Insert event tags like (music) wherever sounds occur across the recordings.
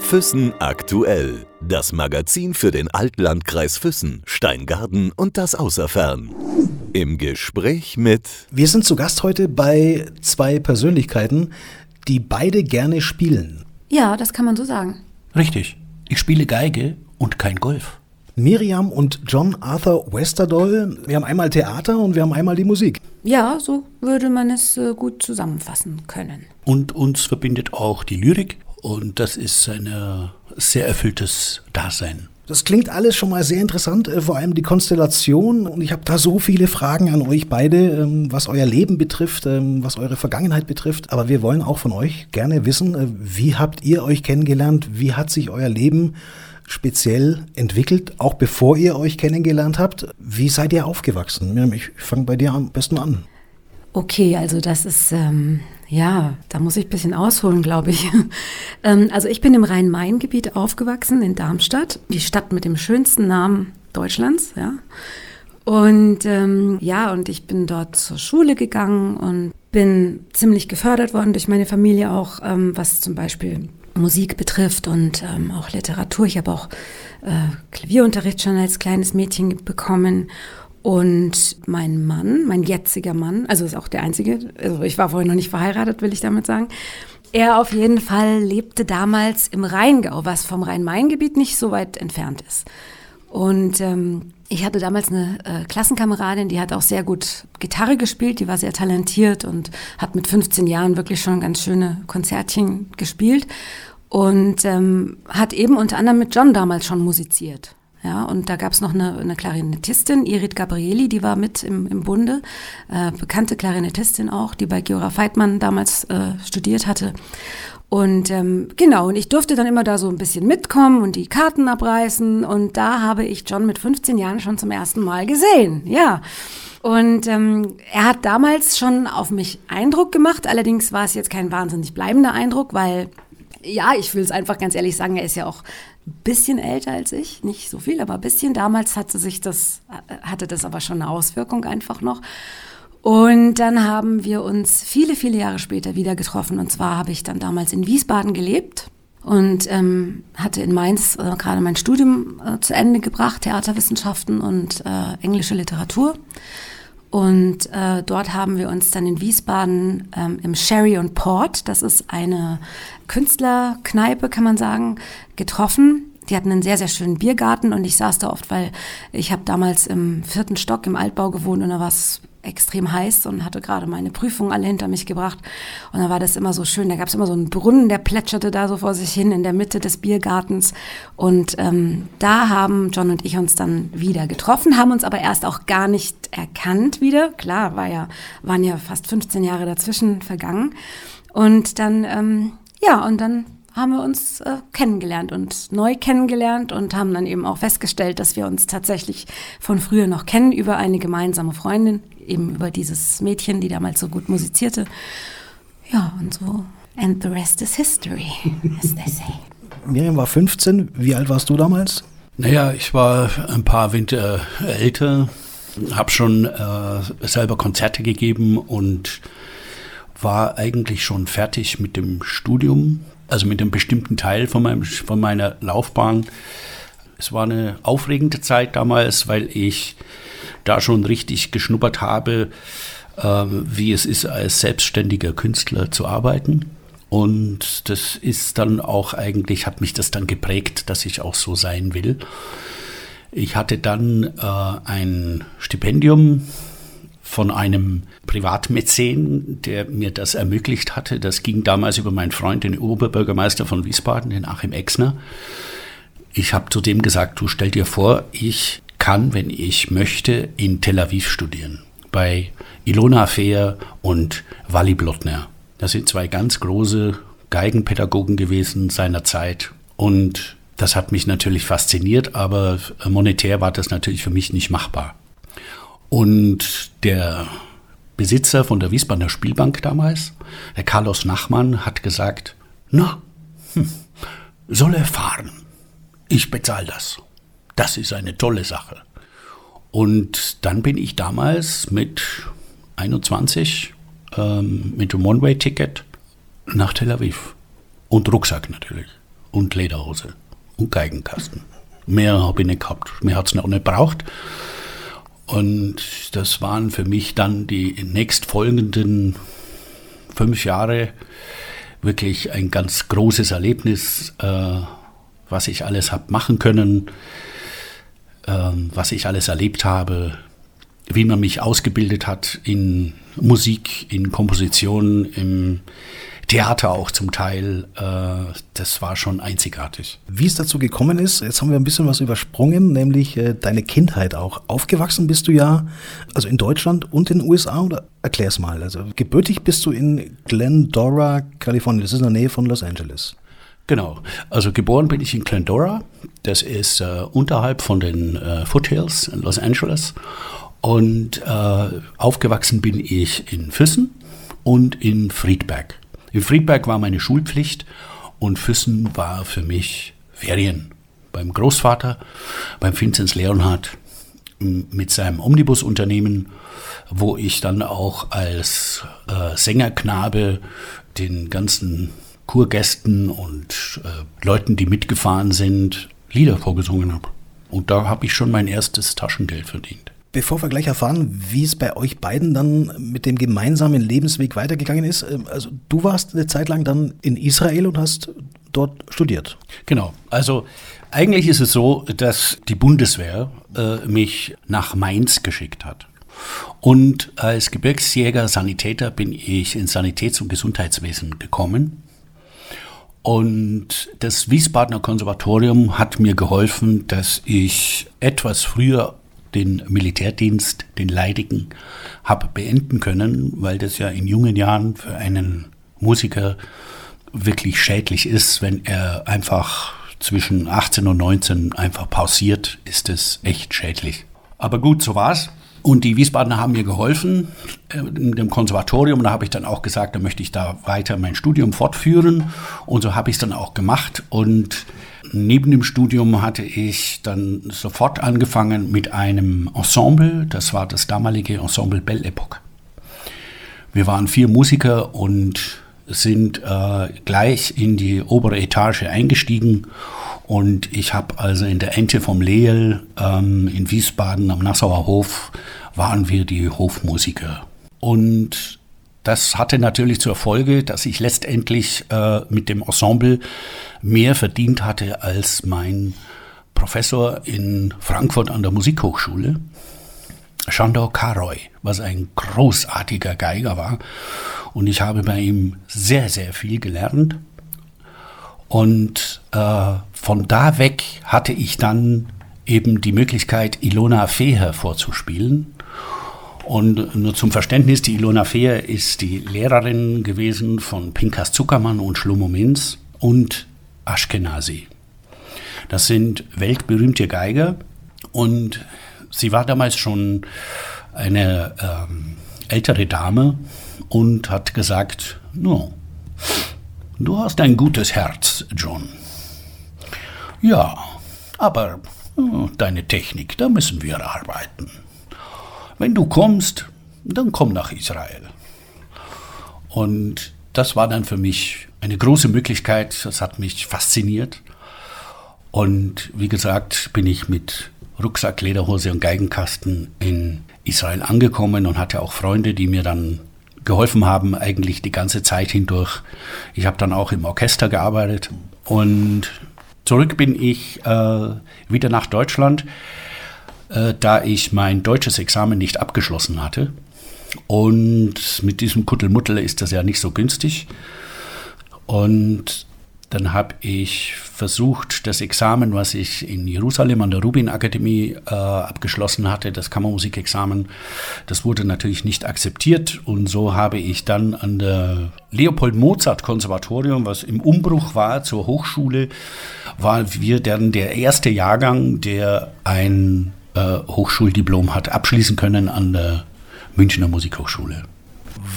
Füssen aktuell. Das Magazin für den Altlandkreis Füssen, Steingarten und das Außerfern. Im Gespräch mit. Wir sind zu Gast heute bei zwei Persönlichkeiten, die beide gerne spielen. Ja, das kann man so sagen. Richtig. Ich spiele Geige und kein Golf. Miriam und John Arthur Westerdoll. Wir haben einmal Theater und wir haben einmal die Musik. Ja, so würde man es äh, gut zusammenfassen können. Und uns verbindet auch die Lyrik und das ist ein sehr erfülltes Dasein. Das klingt alles schon mal sehr interessant, äh, vor allem die Konstellation. Und ich habe da so viele Fragen an euch beide, ähm, was euer Leben betrifft, ähm, was eure Vergangenheit betrifft. Aber wir wollen auch von euch gerne wissen, äh, wie habt ihr euch kennengelernt? Wie hat sich euer Leben speziell entwickelt, auch bevor ihr euch kennengelernt habt? Wie seid ihr aufgewachsen? Ich fange bei dir am besten an. Okay, also das ist, ähm, ja, da muss ich ein bisschen ausholen, glaube ich. (laughs) ähm, also ich bin im Rhein-Main-Gebiet aufgewachsen, in Darmstadt, die Stadt mit dem schönsten Namen Deutschlands, ja. Und ähm, ja, und ich bin dort zur Schule gegangen und bin ziemlich gefördert worden durch meine Familie auch, ähm, was zum Beispiel Musik betrifft und ähm, auch Literatur. Ich habe auch äh, Klavierunterricht schon als kleines Mädchen bekommen und mein Mann, mein jetziger Mann, also ist auch der einzige, also ich war vorher noch nicht verheiratet, will ich damit sagen. Er auf jeden Fall lebte damals im Rheingau, was vom Rhein-Main-Gebiet nicht so weit entfernt ist. Und ähm, ich hatte damals eine äh, Klassenkameradin, die hat auch sehr gut Gitarre gespielt, die war sehr talentiert und hat mit 15 Jahren wirklich schon ganz schöne Konzertchen gespielt und ähm, hat eben unter anderem mit John damals schon musiziert. Ja, und da gab es noch eine, eine Klarinettistin, Irit Gabrieli, die war mit im, im Bunde, äh, bekannte Klarinettistin auch, die bei Georg Feitmann damals äh, studiert hatte. Und ähm, genau, und ich durfte dann immer da so ein bisschen mitkommen und die Karten abreißen. Und da habe ich John mit 15 Jahren schon zum ersten Mal gesehen. Ja. Und ähm, er hat damals schon auf mich Eindruck gemacht. Allerdings war es jetzt kein wahnsinnig bleibender Eindruck, weil ja, ich will es einfach ganz ehrlich sagen, er ist ja auch ein bisschen älter als ich, nicht so viel, aber ein bisschen. Damals hatte sich das, hatte das aber schon eine Auswirkung einfach noch. Und dann haben wir uns viele, viele Jahre später wieder getroffen. Und zwar habe ich dann damals in Wiesbaden gelebt und ähm, hatte in Mainz äh, gerade mein Studium äh, zu Ende gebracht, Theaterwissenschaften und äh, englische Literatur. Und äh, dort haben wir uns dann in Wiesbaden ähm, im Sherry und Port, das ist eine Künstlerkneipe, kann man sagen, getroffen. Die hatten einen sehr, sehr schönen Biergarten und ich saß da oft, weil ich habe damals im vierten Stock im Altbau gewohnt und da war es extrem heiß und hatte gerade meine Prüfungen alle hinter mich gebracht. Und da war das immer so schön. Da gab es immer so einen Brunnen, der plätscherte da so vor sich hin in der Mitte des Biergartens. Und ähm, da haben John und ich uns dann wieder getroffen, haben uns aber erst auch gar nicht erkannt wieder. Klar, war ja, waren ja fast 15 Jahre dazwischen vergangen. Und dann, ähm, ja, und dann haben wir uns äh, kennengelernt und neu kennengelernt und haben dann eben auch festgestellt, dass wir uns tatsächlich von früher noch kennen über eine gemeinsame Freundin, eben über dieses Mädchen, die damals so gut musizierte. Ja, und so. And the rest is history, as they say. Miriam war 15. Wie alt warst du damals? Naja, ich war ein paar Winter älter, habe schon äh, selber Konzerte gegeben und war eigentlich schon fertig mit dem Studium, also mit einem bestimmten Teil von, meinem, von meiner Laufbahn. Es war eine aufregende Zeit damals, weil ich da schon richtig geschnuppert habe, äh, wie es ist, als selbstständiger Künstler zu arbeiten. Und das ist dann auch eigentlich, hat mich das dann geprägt, dass ich auch so sein will. Ich hatte dann äh, ein Stipendium von einem Privatmäzen, der mir das ermöglicht hatte. Das ging damals über meinen Freund, den Oberbürgermeister von Wiesbaden, den Achim Exner. Ich habe zu dem gesagt, du stell dir vor, ich kann, wenn ich möchte, in Tel Aviv studieren. Bei Ilona Fehr und Wally Blotner. Das sind zwei ganz große Geigenpädagogen gewesen seiner Zeit. Und das hat mich natürlich fasziniert, aber monetär war das natürlich für mich nicht machbar. Und der Besitzer von der Wiesbadener Spielbank damals, der Carlos Nachmann, hat gesagt, na, hm, soll er fahren. Ich bezahle das. Das ist eine tolle Sache. Und dann bin ich damals mit 21 ähm, mit dem One-Way-Ticket nach Tel Aviv. Und Rucksack natürlich. Und Lederhose. Und Geigenkasten. Mehr habe ich nicht gehabt. Mehr hat es noch nicht braucht. Und das waren für mich dann die nächstfolgenden fünf Jahre wirklich ein ganz großes Erlebnis, äh, was ich alles habe machen können, äh, was ich alles erlebt habe, wie man mich ausgebildet hat in Musik, in Komposition, im Theater auch zum Teil. Äh, das war schon einzigartig. Wie es dazu gekommen ist, jetzt haben wir ein bisschen was übersprungen, nämlich äh, deine Kindheit auch. Aufgewachsen bist du ja, also in Deutschland und in den USA, oder erklär's mal. Also gebürtig bist du in Glendora, Kalifornien. Das ist in der Nähe von Los Angeles. Genau. Also geboren bin ich in Glendora. Das ist äh, unterhalb von den äh, Foothills in Los Angeles. Und äh, aufgewachsen bin ich in Füssen und in Friedberg. In Friedberg war meine Schulpflicht und Füssen war für mich Ferien. Beim Großvater, beim Vinzenz Leonhardt, mit seinem Omnibusunternehmen, wo ich dann auch als äh, Sängerknabe den ganzen Kurgästen und äh, Leuten, die mitgefahren sind, Lieder vorgesungen habe. Und da habe ich schon mein erstes Taschengeld verdient. Bevor wir gleich erfahren, wie es bei euch beiden dann mit dem gemeinsamen Lebensweg weitergegangen ist, ähm, also du warst eine Zeit lang dann in Israel und hast dort studiert. Genau. Also eigentlich ist es so, dass die Bundeswehr äh, mich nach Mainz geschickt hat. Und als Gebirgsjäger, Sanitäter bin ich ins Sanitäts- und Gesundheitswesen gekommen. Und das Wiesbadener Konservatorium hat mir geholfen, dass ich etwas früher den Militärdienst, den leidigen, habe beenden können, weil das ja in jungen Jahren für einen Musiker wirklich schädlich ist, wenn er einfach zwischen 18 und 19 einfach pausiert, ist es echt schädlich. Aber gut, so war's. Und die Wiesbadener haben mir geholfen äh, in dem Konservatorium. Da habe ich dann auch gesagt, da möchte ich da weiter mein Studium fortführen. Und so habe ich es dann auch gemacht. Und neben dem Studium hatte ich dann sofort angefangen mit einem Ensemble. Das war das damalige Ensemble Belle Epoque. Wir waren vier Musiker und sind äh, gleich in die obere Etage eingestiegen. Und ich habe also in der Ente vom Leel ähm, in Wiesbaden am Nassauer Hof waren wir die Hofmusiker. Und das hatte natürlich zur Folge, dass ich letztendlich äh, mit dem Ensemble mehr verdient hatte als mein Professor in Frankfurt an der Musikhochschule, Shandor Karoy, was ein großartiger Geiger war. Und ich habe bei ihm sehr, sehr viel gelernt. Und von da weg hatte ich dann eben die Möglichkeit, Ilona Feher vorzuspielen. Und nur zum Verständnis, die Ilona Feher ist die Lehrerin gewesen von Pinkas Zuckermann und Schlomo Minz und Ashkenazi. Das sind weltberühmte Geiger und sie war damals schon eine ähm, ältere Dame und hat gesagt, no, du hast ein gutes Herz, John. Ja, aber oh, deine Technik, da müssen wir arbeiten. Wenn du kommst, dann komm nach Israel. Und das war dann für mich eine große Möglichkeit. Das hat mich fasziniert. Und wie gesagt, bin ich mit Rucksack, Lederhose und Geigenkasten in Israel angekommen und hatte auch Freunde, die mir dann geholfen haben, eigentlich die ganze Zeit hindurch. Ich habe dann auch im Orchester gearbeitet und zurück bin ich äh, wieder nach Deutschland äh, da ich mein deutsches Examen nicht abgeschlossen hatte. Und mit diesem Kuttelmuttel ist das ja nicht so günstig. Und dann habe ich versucht, das Examen, was ich in Jerusalem an der Rubin Akademie äh, abgeschlossen hatte, das Kammermusikexamen, das wurde natürlich nicht akzeptiert. Und so habe ich dann an der Leopold Mozart Konservatorium, was im Umbruch war zur Hochschule, war wir dann der erste Jahrgang, der ein äh, Hochschuldiplom hat abschließen können an der Münchner Musikhochschule.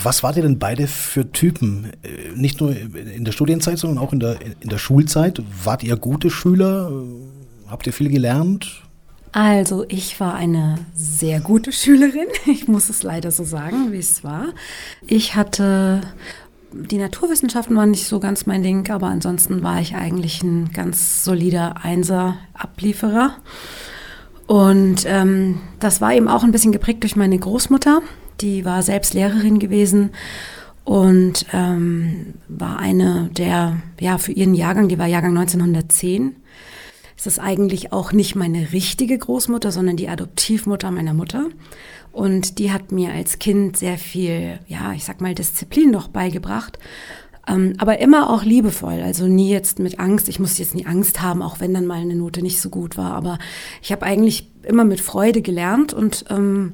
Was wart ihr denn beide für Typen? Äh, nicht nur in der Studienzeit, sondern auch in der, in der Schulzeit? Wart ihr gute Schüler? Habt ihr viel gelernt? Also, ich war eine sehr gute Schülerin. (laughs) Ich muss es leider so sagen, wie es war. Ich hatte die Naturwissenschaften waren nicht so ganz mein Ding, aber ansonsten war ich eigentlich ein ganz solider Einser-Ablieferer. Und ähm, das war eben auch ein bisschen geprägt durch meine Großmutter. Die war selbst Lehrerin gewesen und ähm, war eine der, ja, für ihren Jahrgang, die war Jahrgang 1910. Es ist eigentlich auch nicht meine richtige Großmutter, sondern die Adoptivmutter meiner Mutter. Und die hat mir als Kind sehr viel, ja, ich sag mal, Disziplin noch beigebracht. Ähm, aber immer auch liebevoll, also nie jetzt mit Angst. Ich musste jetzt nie Angst haben, auch wenn dann mal eine Note nicht so gut war. Aber ich habe eigentlich immer mit Freude gelernt und ähm,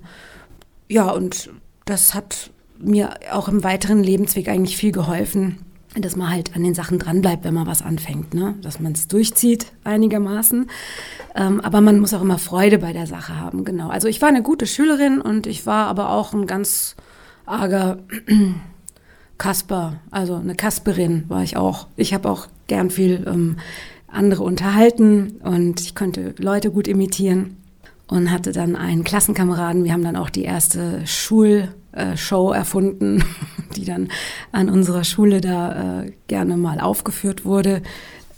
ja, und das hat mir auch im weiteren Lebensweg eigentlich viel geholfen dass man halt an den Sachen dranbleibt, wenn man was anfängt, ne? dass man es durchzieht einigermaßen. Ähm, aber man muss auch immer Freude bei der Sache haben, genau. Also ich war eine gute Schülerin und ich war aber auch ein ganz arger (clears throat) Kasper, also eine Kasperin war ich auch. Ich habe auch gern viel ähm, andere unterhalten und ich konnte Leute gut imitieren und hatte dann einen Klassenkameraden. Wir haben dann auch die erste Schul- äh, erfunden, (laughs) die dann an unserer Schule da äh, gerne mal aufgeführt wurde.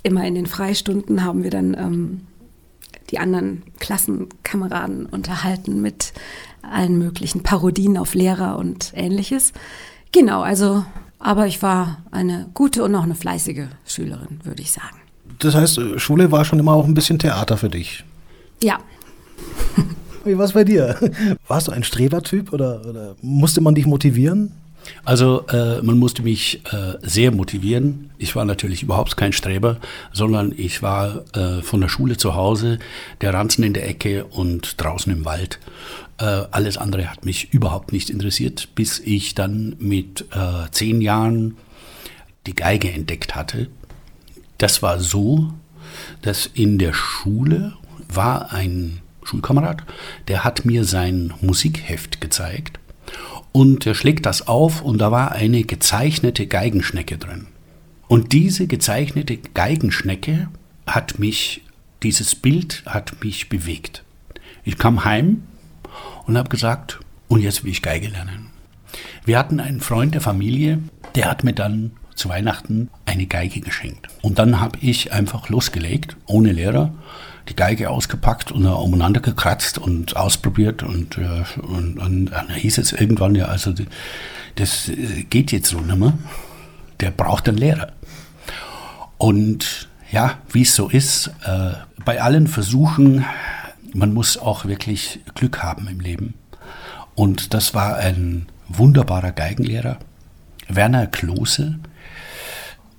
Immer in den Freistunden haben wir dann ähm, die anderen Klassenkameraden unterhalten mit allen möglichen Parodien auf Lehrer und ähnliches. Genau, also, aber ich war eine gute und auch eine fleißige Schülerin, würde ich sagen. Das heißt, Schule war schon immer auch ein bisschen Theater für dich. Ja. Wie war es bei dir? Warst du ein Strebertyp oder, oder musste man dich motivieren? Also äh, man musste mich äh, sehr motivieren. Ich war natürlich überhaupt kein Streber, sondern ich war äh, von der Schule zu Hause, der Ranzen in der Ecke und draußen im Wald. Äh, alles andere hat mich überhaupt nicht interessiert, bis ich dann mit äh, zehn Jahren die Geige entdeckt hatte. Das war so, dass in der Schule war ein Schulkamerad, der hat mir sein Musikheft gezeigt und er schlägt das auf und da war eine gezeichnete Geigenschnecke drin. Und diese gezeichnete Geigenschnecke hat mich, dieses Bild hat mich bewegt. Ich kam heim und habe gesagt, und jetzt will ich Geige lernen. Wir hatten einen Freund der Familie, der hat mir dann zu Weihnachten eine Geige geschenkt. Und dann habe ich einfach losgelegt, ohne Lehrer, die Geige ausgepackt und umeinander gekratzt und ausprobiert und, äh, und, und dann hieß es irgendwann ja, also das geht jetzt so nicht mehr. Der braucht einen Lehrer. Und ja, wie es so ist, äh, bei allen Versuchen, man muss auch wirklich Glück haben im Leben. Und das war ein wunderbarer Geigenlehrer, Werner Klose.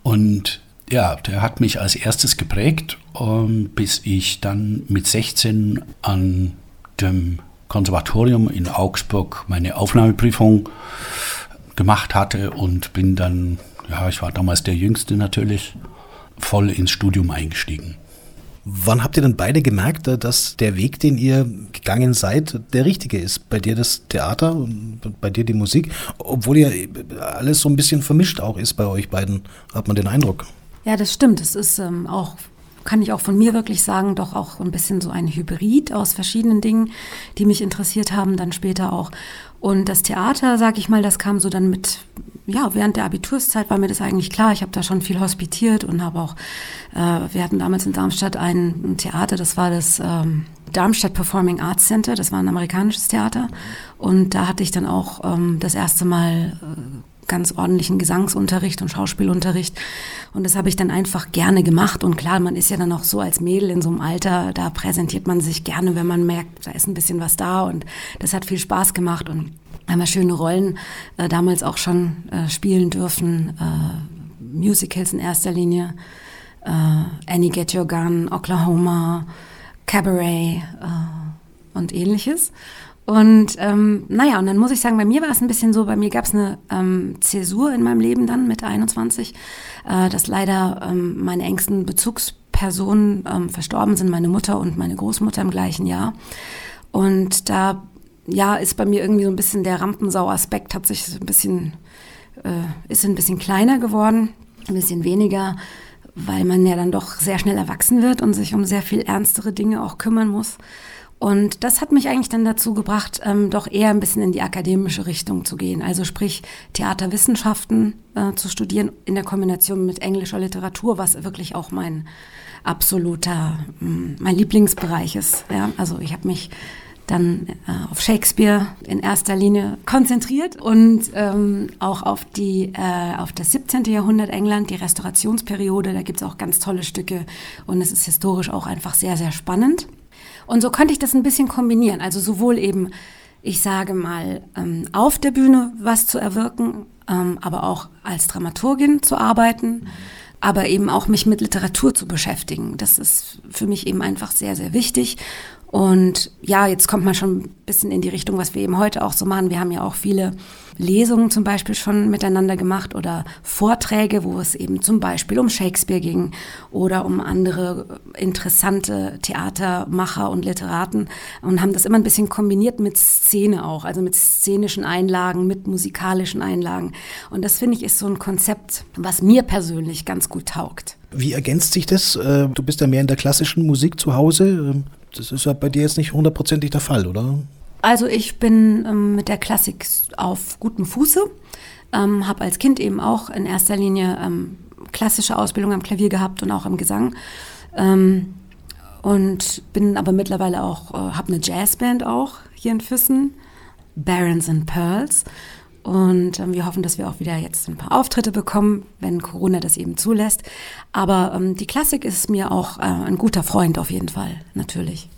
Und ja, der hat mich als erstes geprägt, um, bis ich dann mit 16 an dem Konservatorium in Augsburg meine Aufnahmeprüfung gemacht hatte und bin dann, ja, ich war damals der Jüngste natürlich, voll ins Studium eingestiegen. Wann habt ihr denn beide gemerkt, dass der Weg, den ihr gegangen seid, der richtige ist? Bei dir das Theater und bei dir die Musik, obwohl ja alles so ein bisschen vermischt auch ist bei euch beiden, hat man den Eindruck. Ja, das stimmt. Es ist ähm, auch, kann ich auch von mir wirklich sagen, doch auch ein bisschen so ein Hybrid aus verschiedenen Dingen, die mich interessiert haben, dann später auch. Und das Theater, sag ich mal, das kam so dann mit, ja, während der Abiturszeit war mir das eigentlich klar. Ich habe da schon viel hospitiert und habe auch, äh, wir hatten damals in Darmstadt ein, ein Theater, das war das ähm, Darmstadt Performing Arts Center, das war ein amerikanisches Theater. Und da hatte ich dann auch ähm, das erste Mal äh, ganz ordentlichen Gesangsunterricht und Schauspielunterricht. Und das habe ich dann einfach gerne gemacht. Und klar, man ist ja dann auch so als Mädel in so einem Alter, da präsentiert man sich gerne, wenn man merkt, da ist ein bisschen was da. Und das hat viel Spaß gemacht und haben wir schöne Rollen äh, damals auch schon äh, spielen dürfen. Äh, Musicals in erster Linie. Äh, Annie Get Your Gun, Oklahoma, Cabaret äh, und ähnliches. Und ähm, naja, und dann muss ich sagen, bei mir war es ein bisschen so, bei mir gab es eine ähm, Zäsur in meinem Leben dann mit 21, äh, dass leider ähm, meine engsten Bezugspersonen ähm, verstorben sind, meine Mutter und meine Großmutter im gleichen Jahr. Und da ja, ist bei mir irgendwie so ein bisschen der Rampensau-Aspekt hat sich ein bisschen, äh, ist ein bisschen kleiner geworden, ein bisschen weniger, weil man ja dann doch sehr schnell erwachsen wird und sich um sehr viel ernstere Dinge auch kümmern muss. Und das hat mich eigentlich dann dazu gebracht, ähm, doch eher ein bisschen in die akademische Richtung zu gehen. Also sprich Theaterwissenschaften äh, zu studieren in der Kombination mit englischer Literatur, was wirklich auch mein absoluter, mm, mein Lieblingsbereich ist. Ja? Also ich habe mich dann äh, auf Shakespeare in erster Linie konzentriert und ähm, auch auf, die, äh, auf das 17. Jahrhundert England, die Restaurationsperiode. Da gibt es auch ganz tolle Stücke und es ist historisch auch einfach sehr, sehr spannend. Und so konnte ich das ein bisschen kombinieren. Also sowohl eben, ich sage mal, ähm, auf der Bühne was zu erwirken, ähm, aber auch als Dramaturgin zu arbeiten, aber eben auch mich mit Literatur zu beschäftigen. Das ist für mich eben einfach sehr, sehr wichtig. Und ja, jetzt kommt man schon ein bisschen in die Richtung, was wir eben heute auch so machen. Wir haben ja auch viele Lesungen zum Beispiel schon miteinander gemacht oder Vorträge, wo es eben zum Beispiel um Shakespeare ging oder um andere interessante Theatermacher und Literaten und haben das immer ein bisschen kombiniert mit Szene auch, also mit szenischen Einlagen, mit musikalischen Einlagen. Und das finde ich ist so ein Konzept, was mir persönlich ganz gut taugt. Wie ergänzt sich das? Äh, du bist ja mehr in der klassischen Musik zu Hause. Ähm, das ist ja bei dir jetzt nicht hundertprozentig der Fall, oder? Also ich bin ähm, mit der Klassik auf gutem Fuße, ähm, habe als Kind eben auch in erster Linie ähm, klassische Ausbildung am Klavier gehabt und auch im Gesang. Ähm, und bin aber mittlerweile auch, äh, habe eine Jazzband auch hier in Füssen, Barons and Pearls. Und ähm, wir hoffen, dass wir auch wieder jetzt ein paar Auftritte bekommen, wenn Corona das eben zulässt. Aber ähm, die Klassik ist mir auch äh, ein guter Freund auf jeden Fall, natürlich.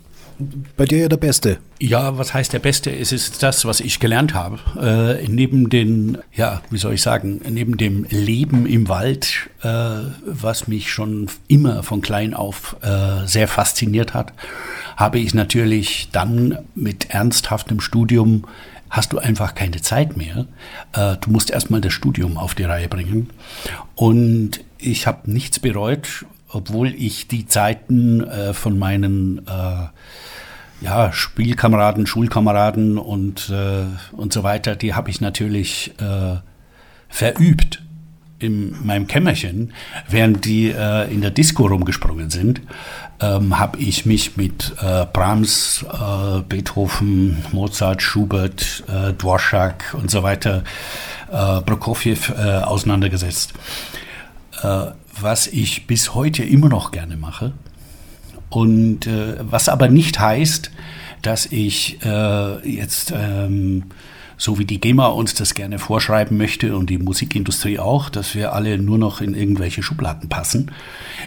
Bei dir ja der Beste. Ja, was heißt der Beste? Es ist das, was ich gelernt habe. Äh, neben den, ja, wie soll ich sagen, neben dem Leben im Wald, äh, was mich schon immer von klein auf äh, sehr fasziniert hat, habe ich natürlich dann mit ernsthaftem Studium hast du einfach keine Zeit mehr. Äh, du musst erstmal das Studium auf die Reihe bringen. Und ich habe nichts bereut, obwohl ich die Zeiten äh, von meinen äh, ja, Spielkameraden, Schulkameraden und, und so weiter, die habe ich natürlich verübt in meinem Kämmerchen, während die äh, in der Disco rumgesprungen sind, ähm, habe ich mich mit äh, Brahms, äh, Beethoven, Mozart, Schubert, äh, Dvorak und so weiter, äh, Prokofjew äh, auseinandergesetzt. Äh, was ich bis heute immer noch gerne mache. Und äh, was aber nicht heißt, dass ich äh, jetzt ähm, so wie die GEMA uns das gerne vorschreiben möchte und die Musikindustrie auch, dass wir alle nur noch in irgendwelche Schubladen passen.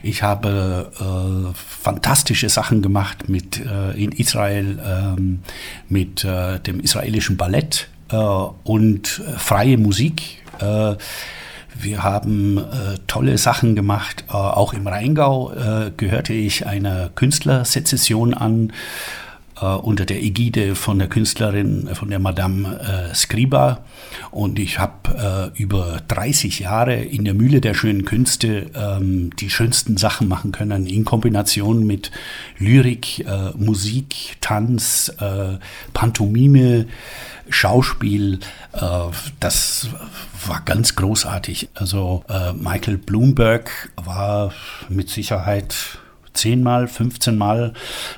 Ich habe äh, fantastische Sachen gemacht mit äh, in Israel ähm, mit äh, dem israelischen Ballett äh, und freie Musik. Äh, wir haben äh, tolle Sachen gemacht. Äh, auch im Rheingau äh, gehörte ich einer Künstlersezession an äh, unter der Ägide von der Künstlerin, äh, von der Madame äh, Scriba. Und ich habe äh, über 30 Jahre in der Mühle der schönen Künste ähm, die schönsten Sachen machen können, in Kombination mit Lyrik, äh, Musik, Tanz, äh, Pantomime. Schauspiel, das war ganz großartig. Also Michael Bloomberg war mit Sicherheit zehnmal, 15 Mal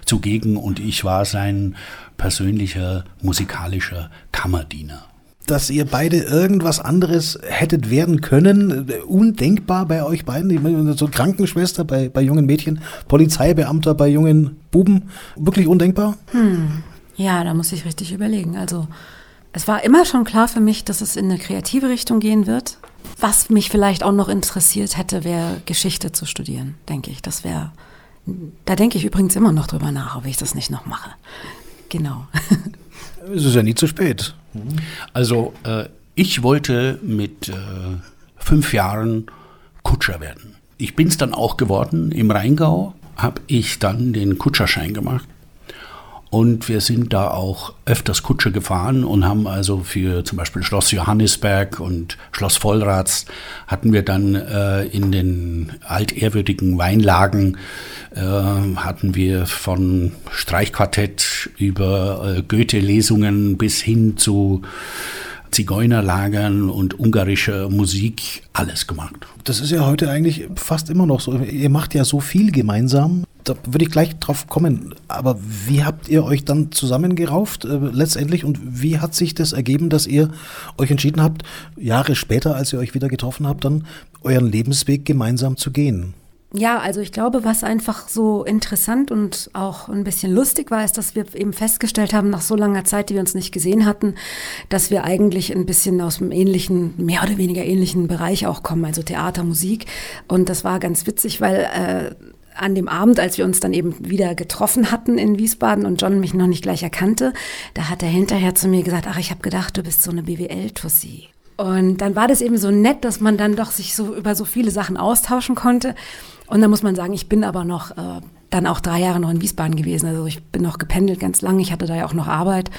zugegen und ich war sein persönlicher musikalischer Kammerdiener. Dass ihr beide irgendwas anderes hättet werden können, undenkbar bei euch beiden. So Krankenschwester bei, bei jungen Mädchen, Polizeibeamter bei jungen Buben, wirklich undenkbar? Hm. Ja, da muss ich richtig überlegen. Also es war immer schon klar für mich, dass es in eine kreative Richtung gehen wird. Was mich vielleicht auch noch interessiert hätte, wäre Geschichte zu studieren, denke ich. Das wäre da denke ich übrigens immer noch drüber nach, ob ich das nicht noch mache. Genau. (laughs) Es ist ja nie zu spät. Also äh, ich wollte mit äh, fünf Jahren Kutscher werden. Ich bin es dann auch geworden. Im Rheingau habe ich dann den Kutscherschein gemacht. Und wir sind da auch öfters Kutsche gefahren und haben also für zum Beispiel Schloss Johannisberg und Schloss Vollrats hatten wir dann äh, in den altehrwürdigen Weinlagen äh, hatten wir von Streichquartett über äh, Goethe-Lesungen bis hin zu Zigeunerlagern und ungarischer Musik alles gemacht. Das ist ja heute eigentlich fast immer noch so. Ihr macht ja so viel gemeinsam. Da würde ich gleich drauf kommen. Aber wie habt ihr euch dann zusammengerauft äh, letztendlich und wie hat sich das ergeben, dass ihr euch entschieden habt, Jahre später, als ihr euch wieder getroffen habt, dann euren Lebensweg gemeinsam zu gehen? Ja, also ich glaube, was einfach so interessant und auch ein bisschen lustig war, ist, dass wir eben festgestellt haben, nach so langer Zeit, die wir uns nicht gesehen hatten, dass wir eigentlich ein bisschen aus dem ähnlichen, mehr oder weniger ähnlichen Bereich auch kommen, also Theater, Musik. Und das war ganz witzig, weil äh, an dem Abend, als wir uns dann eben wieder getroffen hatten in Wiesbaden und John mich noch nicht gleich erkannte, da hat er hinterher zu mir gesagt, ach, ich habe gedacht, du bist so eine BWL-Tussi. Und dann war das eben so nett, dass man dann doch sich so über so viele Sachen austauschen konnte. Und dann muss man sagen, ich bin aber noch äh, dann auch drei Jahre noch in Wiesbaden gewesen. Also ich bin noch gependelt ganz lang. Ich hatte da ja auch noch Arbeit.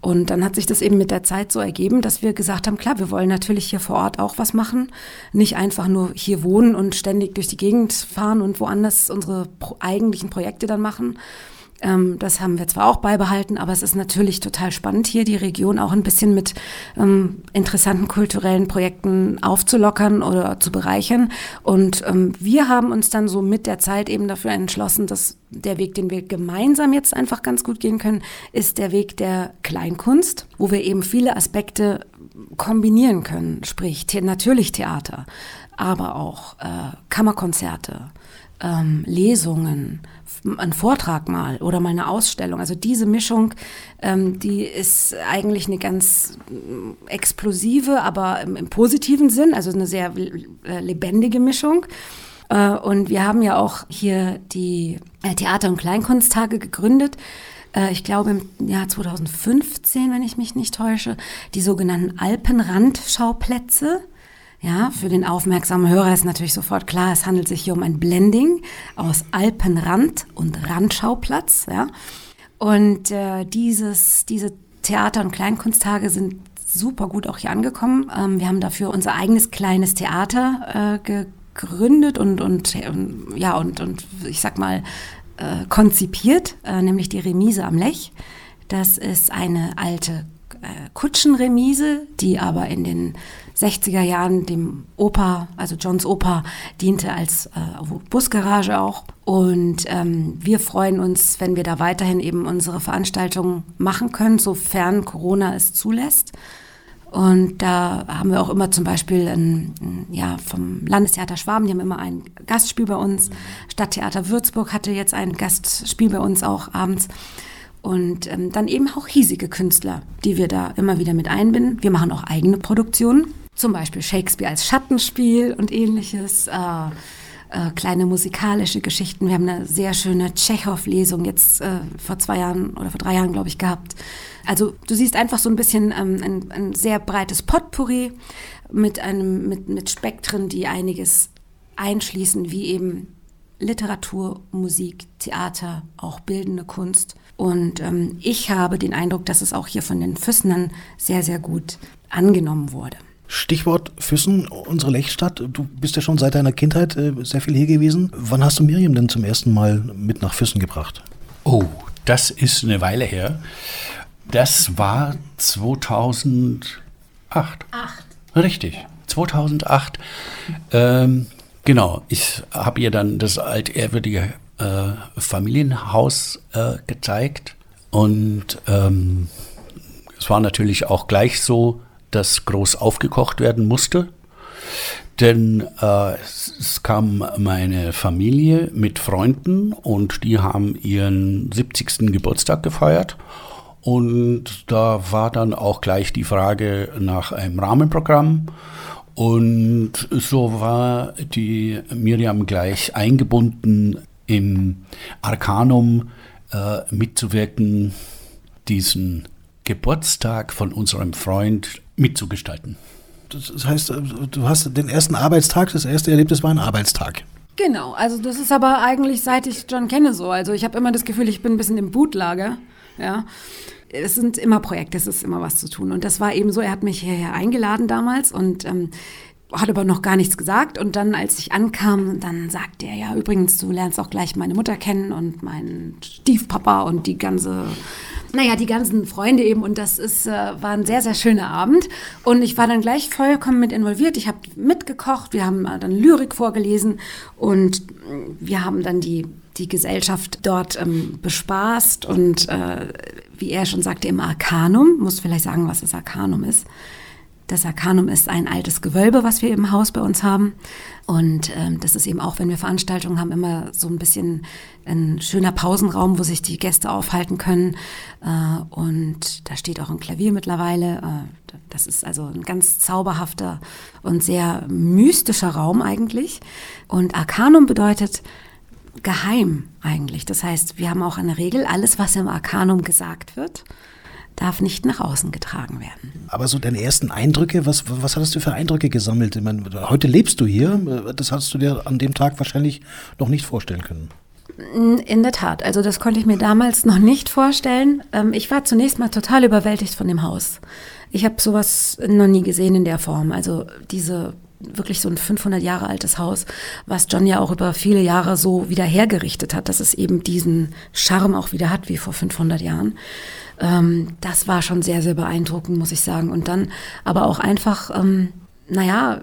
Und dann hat sich das eben mit der Zeit so ergeben, dass wir gesagt haben, klar, wir wollen natürlich hier vor Ort auch was machen. Nicht einfach nur hier wohnen und ständig durch die Gegend fahren und woanders unsere eigentlichen Projekte dann machen, ähm, das haben wir zwar auch beibehalten, aber es ist natürlich total spannend, hier die Region auch ein bisschen mit ähm, interessanten kulturellen Projekten aufzulockern oder zu bereichern. Und ähm, wir haben uns dann so mit der Zeit eben dafür entschlossen, dass der Weg, den wir gemeinsam jetzt einfach ganz gut gehen können, ist der Weg der Kleinkunst, wo wir eben viele Aspekte kombinieren können, sprich the natürlich Theater, aber auch äh, Kammerkonzerte, ähm, Lesungen, ein Vortrag mal oder mal eine Ausstellung. Also diese Mischung, ähm, die ist eigentlich eine ganz äh, explosive, aber im, im, positiven Sinn, also eine sehr äh, lebendige Mischung. Äh, und wir haben ja auch hier die äh, Theater- und Kleinkunsttage gegründet äh, ich glaube im Jahr 2015, wenn ich mich nicht täusche, die sogenannten Alpenrandschauplätze. Ja, für den aufmerksamen Hörer ist natürlich sofort klar, es handelt sich hier um ein Blending aus Alpenrand und Randschauplatz. Ja. Und äh, dieses, diese Theater- und Kleinkunsttage sind super gut auch hier angekommen. Ähm, wir haben dafür unser eigenes kleines Theater äh, gegründet und, und, und, ja, und, und ich sag mal, äh, konzipiert, äh, nämlich die Remise am Lech. Das ist eine alte Kutschenremise, die aber in den 60er Jahren dem Opa, also Johns Opa, diente als äh, Busgarage auch. Und ähm, wir freuen uns, wenn wir da weiterhin eben unsere Veranstaltungen machen können, sofern Corona es zulässt. Und da haben wir auch immer zum Beispiel ein, ja, vom Landestheater Schwaben, die haben immer ein Gastspiel bei uns. Stadttheater Würzburg hatte jetzt ein Gastspiel bei uns auch abends. Und ähm, dann eben auch hiesige Künstler, die wir da immer wieder mit einbinden. Wir machen auch eigene Produktionen. Zum Beispiel Shakespeare als Schattenspiel und ähnliches. Äh, äh, kleine musikalische Geschichten. Wir haben eine sehr schöne Tschechow-Lesung jetzt äh, vor zwei Jahren oder vor drei Jahren, glaube ich, gehabt. Also du siehst einfach so ein bisschen ähm, ein, ein, sehr breites Potpourri mit, einem, mit, mit Spektren, die einiges einschließen, wie eben Literatur, Musik, Theater, auch bildende Kunst. Und ähm, ich habe den Eindruck, dass es auch hier von den Füssnern sehr, sehr gut angenommen wurde. Stichwort Füssen, unsere Lechstadt. Du bist ja schon seit deiner Kindheit äh, sehr viel hier gewesen. Wann hast du Miriam denn zum ersten Mal mit nach Füssen gebracht? Oh, das ist eine Weile her. Das war 2008. Acht. Richtig, 2008. Ähm, genau, ich habe ihr dann das altehrwürdige äh, Familienhaus äh, gezeigt und ähm, es war natürlich auch gleich so, das groß aufgekocht werden musste. Denn äh, es kam meine Familie mit Freunden und die haben ihren 70. Geburtstag gefeiert. Und da war dann auch gleich die Frage nach einem Rahmenprogramm. Und so war die Miriam gleich eingebunden im Arcanum äh, mitzuwirken, diesen Geburtstag von unserem Freund mitzugestalten. Das heißt, du hast den ersten Arbeitstag, das erste Erlebnis war ein Arbeitstag. Genau, also das ist aber eigentlich seit ich John kenne so. Also ich habe immer das Gefühl, ich bin ein bisschen im Bootlager. Ja. Es sind immer Projekte, es ist immer was zu tun. Und das war eben so, er hat mich hierher eingeladen damals und ähm, hat aber noch gar nichts gesagt. Und dann, als ich ankam, dann sagte er, ja, übrigens, du lernst auch gleich meine Mutter kennen und meinen Stiefpapa und die ganze naja, die ganzen Freunde eben und das ist, äh, war ein sehr, sehr schöner Abend und ich war dann gleich vollkommen mit involviert. Ich habe mitgekocht, wir haben äh, dann Lyrik vorgelesen und wir haben dann die, die Gesellschaft dort ähm, bespaßt und äh, wie er schon sagte, im Arkanum, muss vielleicht sagen, was das Arkanum ist. Das Arkanum ist ein altes Gewölbe, was wir im Haus bei uns haben. Und ähm, das ist eben auch, wenn wir Veranstaltungen haben, immer so ein bisschen ein schöner Pausenraum, wo sich die Gäste aufhalten können. Äh, und da steht auch ein Klavier mittlerweile. Äh, das ist also ein ganz zauberhafter und sehr mystischer Raum eigentlich. Und Arkanum bedeutet geheim eigentlich. Das heißt, wir haben auch eine Regel, alles, was im Arkanum gesagt wird, darf nicht nach außen getragen werden. Aber so deine ersten Eindrücke, was, was hattest du für Eindrücke gesammelt? Ich meine, heute lebst du hier, das hast du dir an dem Tag wahrscheinlich noch nicht vorstellen können. In der Tat, also das konnte ich mir damals noch nicht vorstellen. Ähm, ich war zunächst mal total überwältigt von dem Haus. Ich habe sowas noch nie gesehen in der Form. Also diese wirklich so ein 500 Jahre altes Haus, was John ja auch über viele Jahre so wieder hergerichtet hat, dass es eben diesen Charme auch wieder hat wie vor 500 Jahren. Ähm, das war schon sehr, sehr beeindruckend, muss ich sagen. Und dann aber auch einfach, ähm, naja,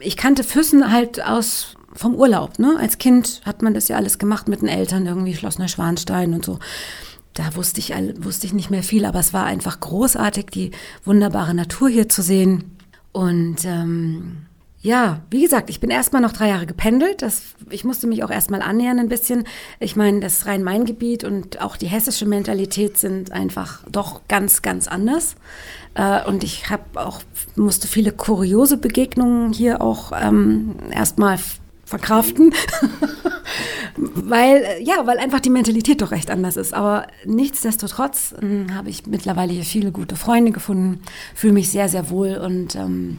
ich kannte Füssen halt aus vom Urlaub. Ne? Als Kind hat man das ja alles gemacht mit den Eltern, irgendwie Schloss Neuschwanstein und so. Da wusste ich, wusste ich nicht mehr viel, aber es war einfach großartig, die wunderbare Natur hier zu sehen. Und ähm, ja, wie gesagt, ich bin erstmal noch drei Jahre gependelt. Das, ich musste mich auch erstmal annähern ein bisschen. Ich meine, das Rhein-Main-Gebiet und auch die hessische Mentalität sind einfach doch ganz, ganz anders. Äh, und ich habe auch, musste viele kuriose Begegnungen hier auch ähm, erstmal verkraften. (laughs) weil, ja, weil einfach die Mentalität doch recht anders ist. Aber nichtsdestotrotz äh, habe ich mittlerweile hier viele gute Freunde gefunden, fühle mich sehr, sehr wohl und ähm,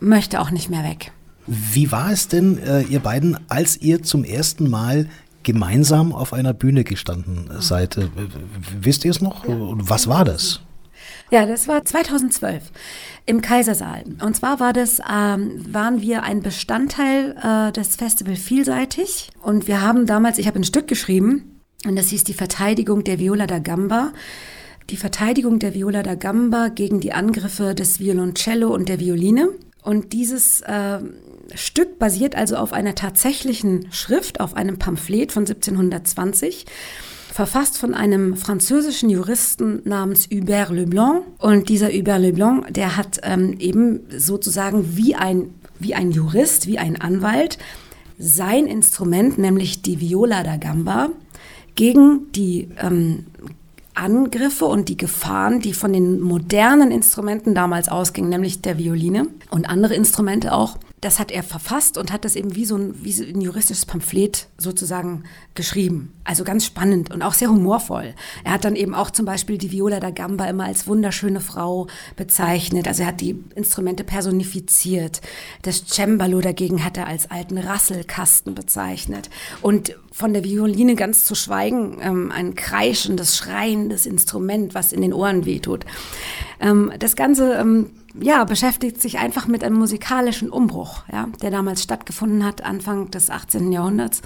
möchte auch nicht mehr weg. Wie war es denn, äh, ihr beiden, als ihr zum ersten Mal gemeinsam auf einer Bühne gestanden seid? Äh, wisst ihr es noch? Ja. Was war das? Ja, das war 2012 im Kaisersaal. Und zwar war das, ähm, waren wir ein Bestandteil äh, des Festival Vielseitig. Und wir haben damals, ich habe ein Stück geschrieben, und das hieß die Verteidigung der Viola da Gamba. Die Verteidigung der Viola da Gamba gegen die Angriffe des Violoncello und der Violine. Und dieses äh, Stück basiert also auf einer tatsächlichen Schrift, auf einem Pamphlet von 1720 verfasst von einem französischen Juristen namens Hubert Leblanc. Und dieser Hubert Leblanc, der hat ähm, eben sozusagen wie ein, wie ein Jurist, wie ein Anwalt, sein Instrument, nämlich die Viola da Gamba, gegen die ähm, Angriffe und die Gefahren, die von den modernen Instrumenten damals ausgingen, nämlich der Violine und andere Instrumente auch, das hat er verfasst und hat das eben wie so ein, wie so ein juristisches Pamphlet sozusagen geschrieben. Also ganz spannend und auch sehr humorvoll. Er hat dann eben auch zum Beispiel die Viola da Gamba immer als wunderschöne Frau bezeichnet. Also er hat die Instrumente personifiziert. Das Cembalo dagegen hat er als alten Rasselkasten bezeichnet. Und von der Violine ganz zu schweigen, ähm, ein kreischendes, schreiendes Instrument, was in den Ohren wehtut. Ähm, das Ganze ähm, ja, beschäftigt sich einfach mit einem musikalischen Umbruch, ja, der damals stattgefunden hat, Anfang des 18. Jahrhunderts.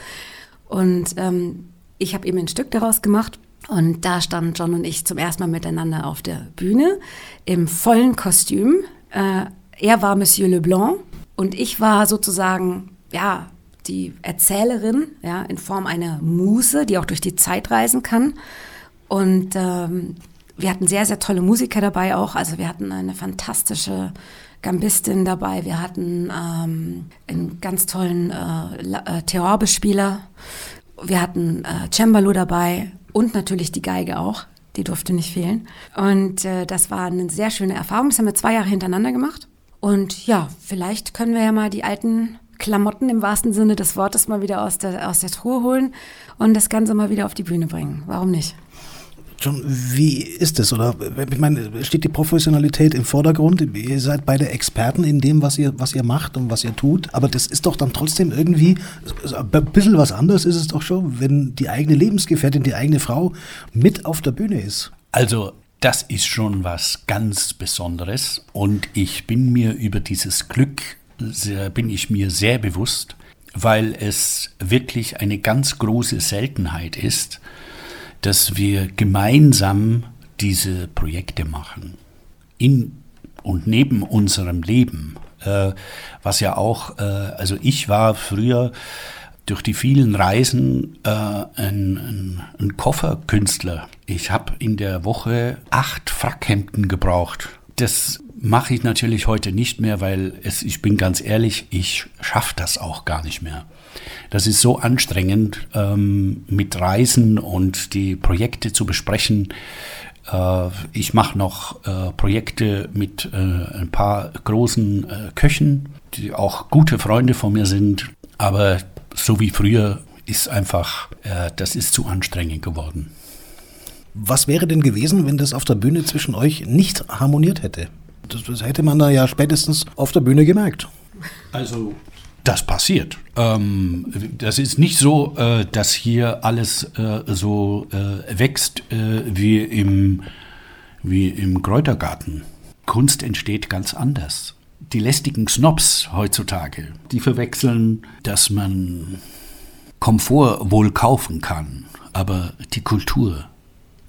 Und ähm, ich habe eben ein Stück daraus gemacht. Und da standen John und ich zum ersten Mal miteinander auf der Bühne im vollen Kostüm. Äh, er war Monsieur Leblanc und ich war sozusagen, ja, die Erzählerin, ja, in Form einer Muse, die auch durch die Zeit reisen kann. Und ähm, wir hatten sehr, sehr tolle Musiker dabei auch. Also wir hatten eine fantastische Gambistin dabei. Wir hatten ähm, einen ganz tollen äh, äh. Wir hatten äh, Cembalo dabei und natürlich die Geige auch. Die durfte nicht fehlen. Und äh, das war eine sehr schöne Erfahrung. Das haben wir zwei Jahre hintereinander gemacht. Und ja, vielleicht können wir ja mal die alten Klamotten im wahrsten Sinne des Wortes mal wieder aus der, aus der Truhe holen und das Ganze mal wieder auf die Bühne bringen. Warum nicht? John, wie ist es? Oder ich meine, steht die Professionalität im Vordergrund? Ihr seid beide Experten in dem, was ihr, was ihr macht und was ihr tut. Aber das ist doch dann trotzdem irgendwie ein bisschen was anderes ist es doch schon, wenn die eigene Lebensgefährtin, die eigene Frau mit auf der Bühne ist. Also das ist schon was ganz Besonderes und ich bin mir über dieses Glück sehr, bin ich mir sehr bewusst, weil es wirklich eine ganz große Seltenheit ist, dass wir gemeinsam diese Projekte machen. In und neben unserem Leben. Äh, was ja auch, äh, also ich war früher durch die vielen Reisen äh, ein, ein, ein Kofferkünstler. Ich habe in der Woche acht Frackhemden gebraucht. Das mache ich natürlich heute nicht mehr, weil es, ich bin ganz ehrlich, ich schaffe das auch gar nicht mehr. Das ist so anstrengend, ähm, mit Reisen und die Projekte zu besprechen. Äh, ich mache noch äh, Projekte mit äh, ein paar großen äh, Köchen, die auch gute Freunde von mir sind. Aber so wie früher ist einfach, äh, das ist zu anstrengend geworden. Was wäre denn gewesen, wenn das auf der Bühne zwischen euch nicht harmoniert hätte? Das, das hätte man da ja spätestens auf der Bühne gemerkt. Also das passiert. Ähm, das ist nicht so, äh, dass hier alles äh, so äh, wächst äh, wie, im, wie im Kräutergarten. Kunst entsteht ganz anders. Die lästigen Snobs heutzutage, die verwechseln, dass man Komfort wohl kaufen kann, aber die Kultur,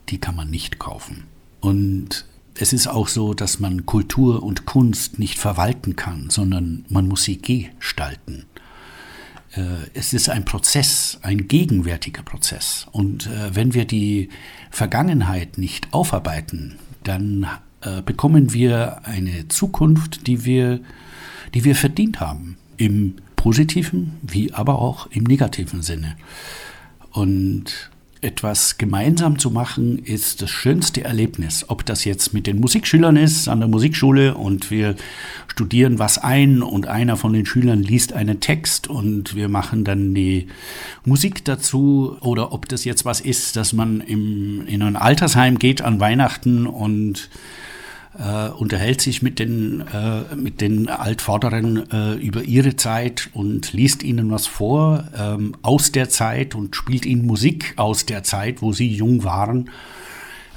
die kann man nicht kaufen. Und es ist auch so, dass man Kultur und Kunst nicht verwalten kann, sondern man muss sie gestalten. Äh, es ist ein Prozess, ein gegenwärtiger Prozess. Und äh, wenn wir die Vergangenheit nicht aufarbeiten, dann äh, bekommen wir eine Zukunft, die wir, die wir verdient haben. Im positiven wie aber auch im negativen Sinne. Und etwas gemeinsam zu machen, ist das schönste Erlebnis. Ob das jetzt mit den Musikschülern ist an der Musikschule und wir studieren was ein und einer von den Schülern liest einen Text und wir machen dann die Musik dazu oder ob das jetzt was ist, dass man im, in ein Altersheim geht an Weihnachten und äh, unterhält sich mit den, äh, mit den Altvorderen äh, über ihre Zeit und liest ihnen was vor ähm, aus der Zeit und spielt ihnen Musik aus der Zeit, wo sie jung waren.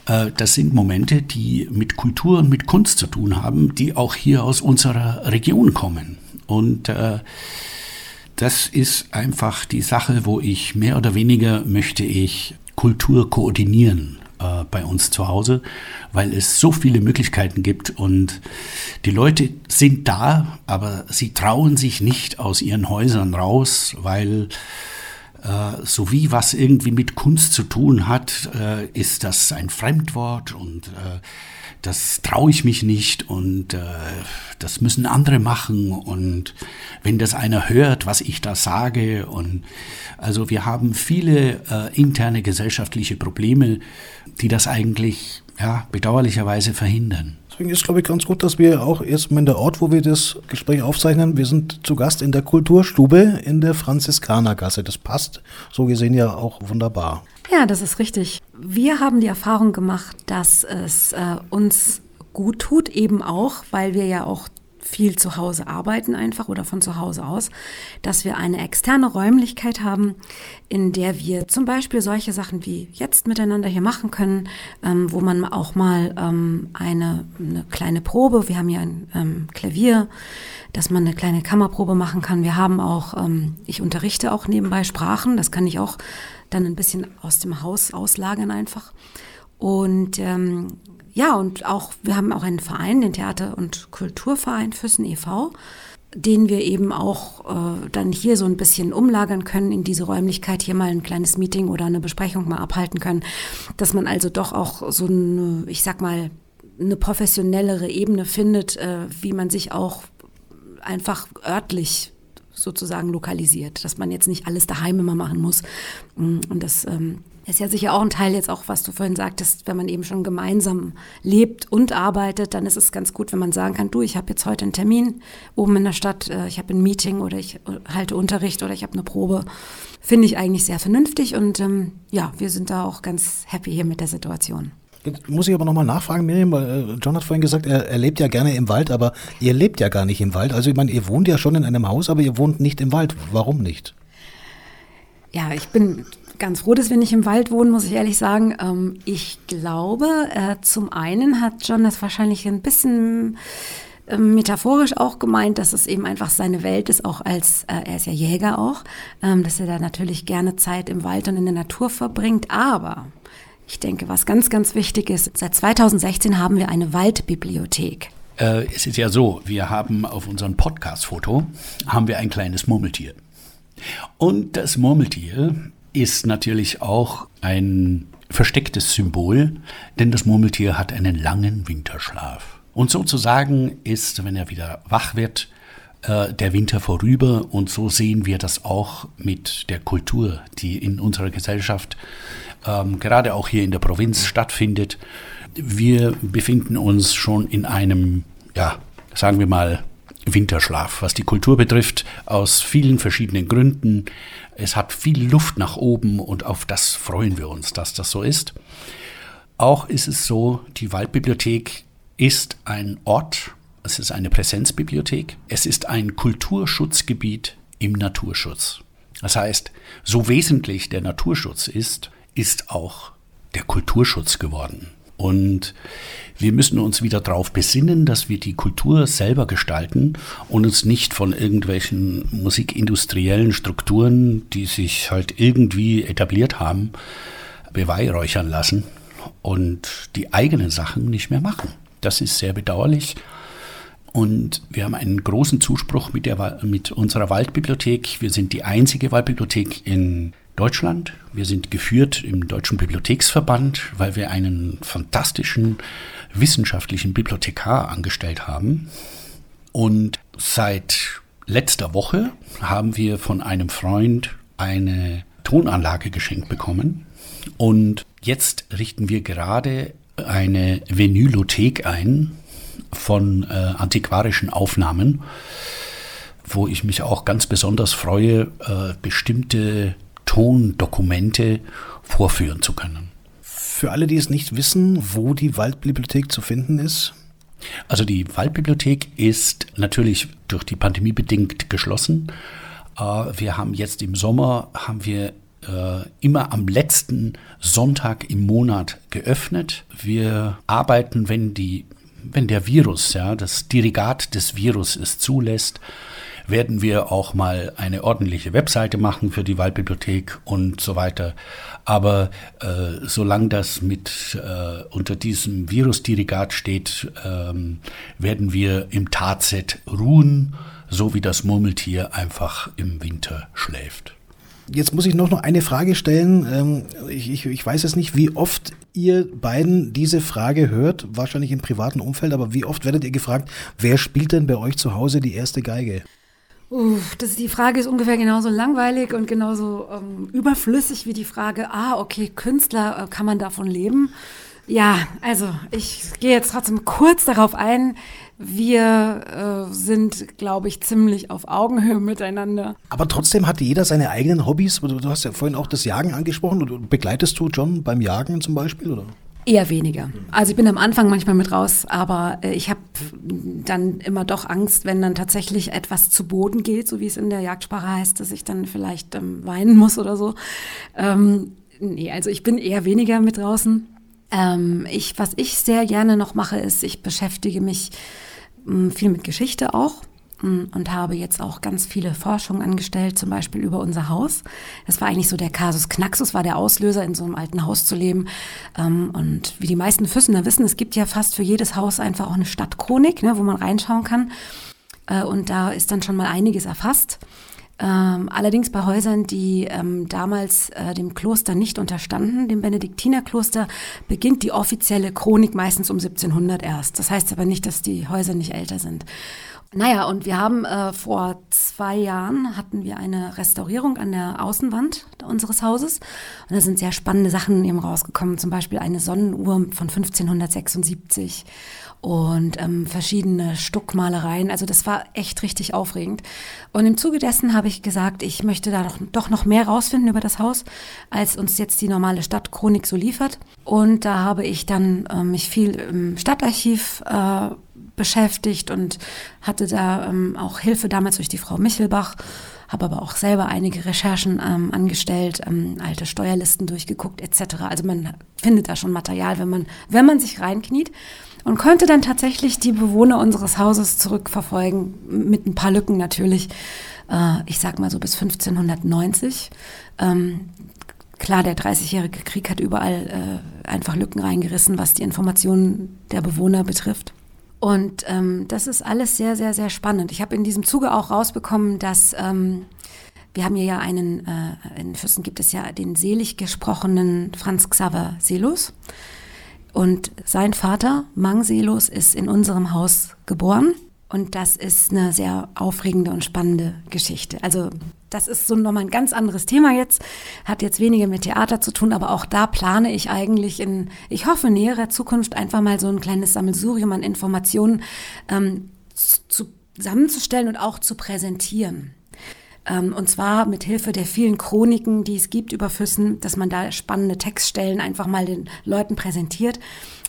Äh, das sind Momente, die mit Kultur und mit Kunst zu tun haben, die auch hier aus unserer Region kommen. Und äh, das ist einfach die Sache, wo ich mehr oder weniger möchte ich Kultur koordinieren äh, bei uns zu Hause, weil es so viele Möglichkeiten gibt und die Leute sind da, aber sie trauen sich nicht aus ihren Häusern raus, weil äh, so wie was irgendwie mit Kunst zu tun hat, äh, ist das ein Fremdwort und äh, das traue ich mich nicht und äh, das müssen andere machen und wenn das einer hört, was ich da sage und also wir haben viele äh, interne gesellschaftliche Probleme, die das eigentlich ja, bedauerlicherweise verhindern. Deswegen ist, glaube ich, ganz gut, dass wir auch erstmal in der Ort, wo wir das Gespräch aufzeichnen, wir sind zu Gast in der Kulturstube in der Franziskanergasse. Das passt so gesehen ja auch wunderbar. Ja, das ist richtig. Wir haben die Erfahrung gemacht, dass es äh, uns gut tut, eben auch, weil wir ja auch viel zu Hause arbeiten einfach oder von zu Hause aus, dass wir eine externe Räumlichkeit haben, in der wir zum Beispiel solche Sachen wie jetzt miteinander hier machen können, ähm, wo man auch mal ähm, eine, eine, kleine Probe, wir haben hier ein ähm, Klavier, dass man eine kleine Kammerprobe machen kann. Wir haben auch, ähm, ich unterrichte auch nebenbei Sprachen, das kann ich auch dann ein bisschen aus dem Haus auslagern einfach. Und ähm, ja, und auch, wir haben auch einen Verein, den Theater- und Kulturverein Füssen e.V., den wir eben auch äh, dann hier so ein bisschen umlagern können in diese Räumlichkeit, hier mal ein kleines Meeting oder eine Besprechung mal abhalten können, dass man also doch auch so eine, ich sag mal, eine professionellere Ebene findet, äh, wie man sich auch einfach örtlich sozusagen lokalisiert, dass man jetzt nicht alles daheim immer machen muss. Und das ähm, ist ja sicher auch ein Teil jetzt auch, was du vorhin sagtest, wenn man eben schon gemeinsam lebt und arbeitet, dann ist es ganz gut, wenn man sagen kann, du, ich habe jetzt heute einen Termin oben in der Stadt, äh, ich habe ein Meeting oder ich äh, halte Unterricht oder ich habe eine Probe. Finde ich eigentlich sehr vernünftig und ähm, ja, wir sind da auch ganz happy hier mit der Situation. Jetzt muss ich aber nochmal nachfragen, Miriam, weil äh, John hat vorhin gesagt, er, er, lebt ja gerne im Wald, aber ihr lebt ja gar nicht im Wald. Also ich meine, ihr wohnt ja schon in einem Haus, aber ihr wohnt nicht im Wald. Warum nicht? Ja, ich bin ganz froh, dass wir nicht im Wald wohnen, muss ich ehrlich sagen. Ähm, ich glaube, äh, zum einen hat John das wahrscheinlich ein bisschen ähm, metaphorisch auch gemeint, dass es eben einfach seine Welt ist, auch als, äh, er ist ja Jäger auch, ähm, dass er da natürlich gerne Zeit im Wald und in der Natur verbringt. Aber ich denke, was ganz, ganz wichtig ist, seit 2016 haben wir eine Waldbibliothek. Äh, es ist ja so, wir haben auf unserem Podcast-Foto haben wir ein kleines Murmeltier. Und das Murmeltier ist natürlich auch ein verstecktes Symbol, denn das Murmeltier hat einen langen Winterschlaf. Und sozusagen ist, wenn er wieder wach wird, äh, der Winter vorüber. Und so sehen wir das auch mit der Kultur, die in unserer Gesellschaft ähm, gerade auch hier in der Provinz stattfindet. Wir befinden uns schon in einem, ja, sagen wir mal, Winterschlaf, was die Kultur betrifft, aus vielen verschiedenen Gründen. Es hat viel Luft nach oben und auf das freuen wir uns, dass das so ist. Auch ist es so, die Waldbibliothek ist ein Ort, es ist eine Präsenzbibliothek, es ist ein Kulturschutzgebiet im Naturschutz. Das heißt, so wesentlich der Naturschutz ist, ist auch der Kulturschutz geworden. Und wir müssen uns wieder darauf besinnen, dass wir die Kultur selber gestalten und uns nicht von irgendwelchen musikindustriellen Strukturen, die sich halt irgendwie etabliert haben, beweihräuchern lassen und die eigenen Sachen nicht mehr machen. Das ist sehr bedauerlich. Und wir haben einen großen Zuspruch mit, der, mit unserer Waldbibliothek. Wir sind die einzige Waldbibliothek in Deutschland. Wir sind geführt im Deutschen Bibliotheksverband, weil wir einen fantastischen wissenschaftlichen Bibliothekar angestellt haben. Und seit letzter Woche haben wir von einem Freund eine Tonanlage geschenkt bekommen. Und jetzt richten wir gerade eine Vinylothek ein von äh, antiquarischen Aufnahmen, wo ich mich auch ganz besonders freue, äh, bestimmte Tondokumente vorführen zu können. Für alle, die es nicht wissen, wo die Waldbibliothek zu finden ist? Also die Waldbibliothek ist natürlich durch die Pandemie bedingt geschlossen. Äh, wir haben jetzt im Sommer haben wir äh, immer am letzten Sonntag im Monat geöffnet. Wir arbeiten, wenn die wenn der Virus, ja, das Dirigat des Virus es zulässt, werden wir auch mal eine ordentliche Webseite machen für die Waldbibliothek und so weiter. Aber äh, solange das mit äh, unter diesem Virusdirigat steht, ähm, werden wir im Tatset ruhen, so wie das Murmeltier einfach im Winter schläft. Jetzt muss ich noch, noch eine Frage stellen. Ähm, ich, ich, ich weiß jetzt nicht, wie oft ihr beiden diese Frage hört, wahrscheinlich im privaten Umfeld, aber wie oft werdet ihr gefragt, wer spielt denn bei euch zu Hause die erste Geige? Uff, das, die Frage ist ungefähr genauso langweilig und genauso ähm, überflüssig wie die Frage, ah, okay, Künstler, äh, kann man davon leben? Ja, also ich gehe jetzt trotzdem kurz darauf ein. Wir äh, sind, glaube ich, ziemlich auf Augenhöhe miteinander. Aber trotzdem hat jeder seine eigenen Hobbys. Du, du hast ja vorhin auch das Jagen angesprochen. Begleitest du John beim Jagen zum Beispiel? Oder? Eher weniger. Also ich bin am Anfang manchmal mit raus, aber äh, ich habe dann immer doch Angst, wenn dann tatsächlich etwas zu Boden geht, so wie es in der Jagdsprache heißt, dass ich dann vielleicht ähm, weinen muss oder so. Ähm, nee, also ich bin eher weniger mit draußen. Ähm, ich, was ich sehr gerne noch mache, ist, ich beschäftige mich mh, mm, viel mit Geschichte auch und habe jetzt auch ganz viele Forschungen angestellt, zum Beispiel über unser Haus. Das war eigentlich so der Kasus Knaxus, war der Auslöser, in so einem alten Haus zu leben. Ähm, und wie die meisten Füssener wissen, es gibt ja fast für jedes Haus einfach auch eine Stadtchronik, ne, wo man reinschauen kann. Äh, und da ist dann schon mal einiges erfasst. Ähm, allerdings bei Häusern, die ähm, damals äh, dem Kloster nicht unterstanden, dem Benediktinerkloster, beginnt die offizielle Chronik meistens um 1700 erst. Das heißt aber nicht, dass die Häuser nicht älter sind. Naja, und wir haben äh, vor zwei Jahren hatten wir eine Restaurierung an der Außenwand unseres Hauses. Und da sind sehr spannende Sachen eben rausgekommen, zum Beispiel eine Sonnenuhr von 1576 und ähm, verschiedene Stuckmalereien. Also das war echt richtig aufregend. Und im Zuge dessen habe ich gesagt, ich möchte da doch, doch noch mehr rausfinden über das Haus, als uns jetzt die normale Stadtchronik so liefert. Und da habe ich dann äh, mich viel im Stadtarchiv äh, beschäftigt und hatte da ähm, auch Hilfe damals durch die Frau Michelbach, habe aber auch selber einige Recherchen ähm, angestellt, ähm, alte Steuerlisten durchgeguckt etc. Also man findet da schon Material, wenn man, wenn man sich reinkniet und konnte dann tatsächlich die Bewohner unseres Hauses zurückverfolgen, mit ein paar Lücken natürlich. Äh, ich sag mal so bis 1590. Ähm, klar, der 30-jährige Krieg hat überall äh, einfach Lücken reingerissen, was die Informationen der Bewohner betrifft. Und ähm, das ist alles sehr, sehr, sehr spannend. Ich habe in diesem Zuge auch rausbekommen, dass ähm, Wir haben hier ja einen, äh, in Fürsten gibt es ja den selig gesprochenen Franz Xaver Selus. Und sein Vater, Mang Selus, ist in unserem Haus geboren. Und das ist eine sehr aufregende und spannende Geschichte. Also das ist so nochmal ein ganz anderes Thema jetzt, hat jetzt weniger mit Theater zu tun, aber auch da plane ich eigentlich in, ich hoffe, näherer Zukunft einfach mal so ein kleines Sammelsurium an Informationen ähm, zu, zusammenzustellen und auch zu präsentieren. Ähm, und zwar mit Hilfe der vielen Chroniken, die es gibt über Füssen, dass man da spannende Textstellen einfach mal den Leuten präsentiert.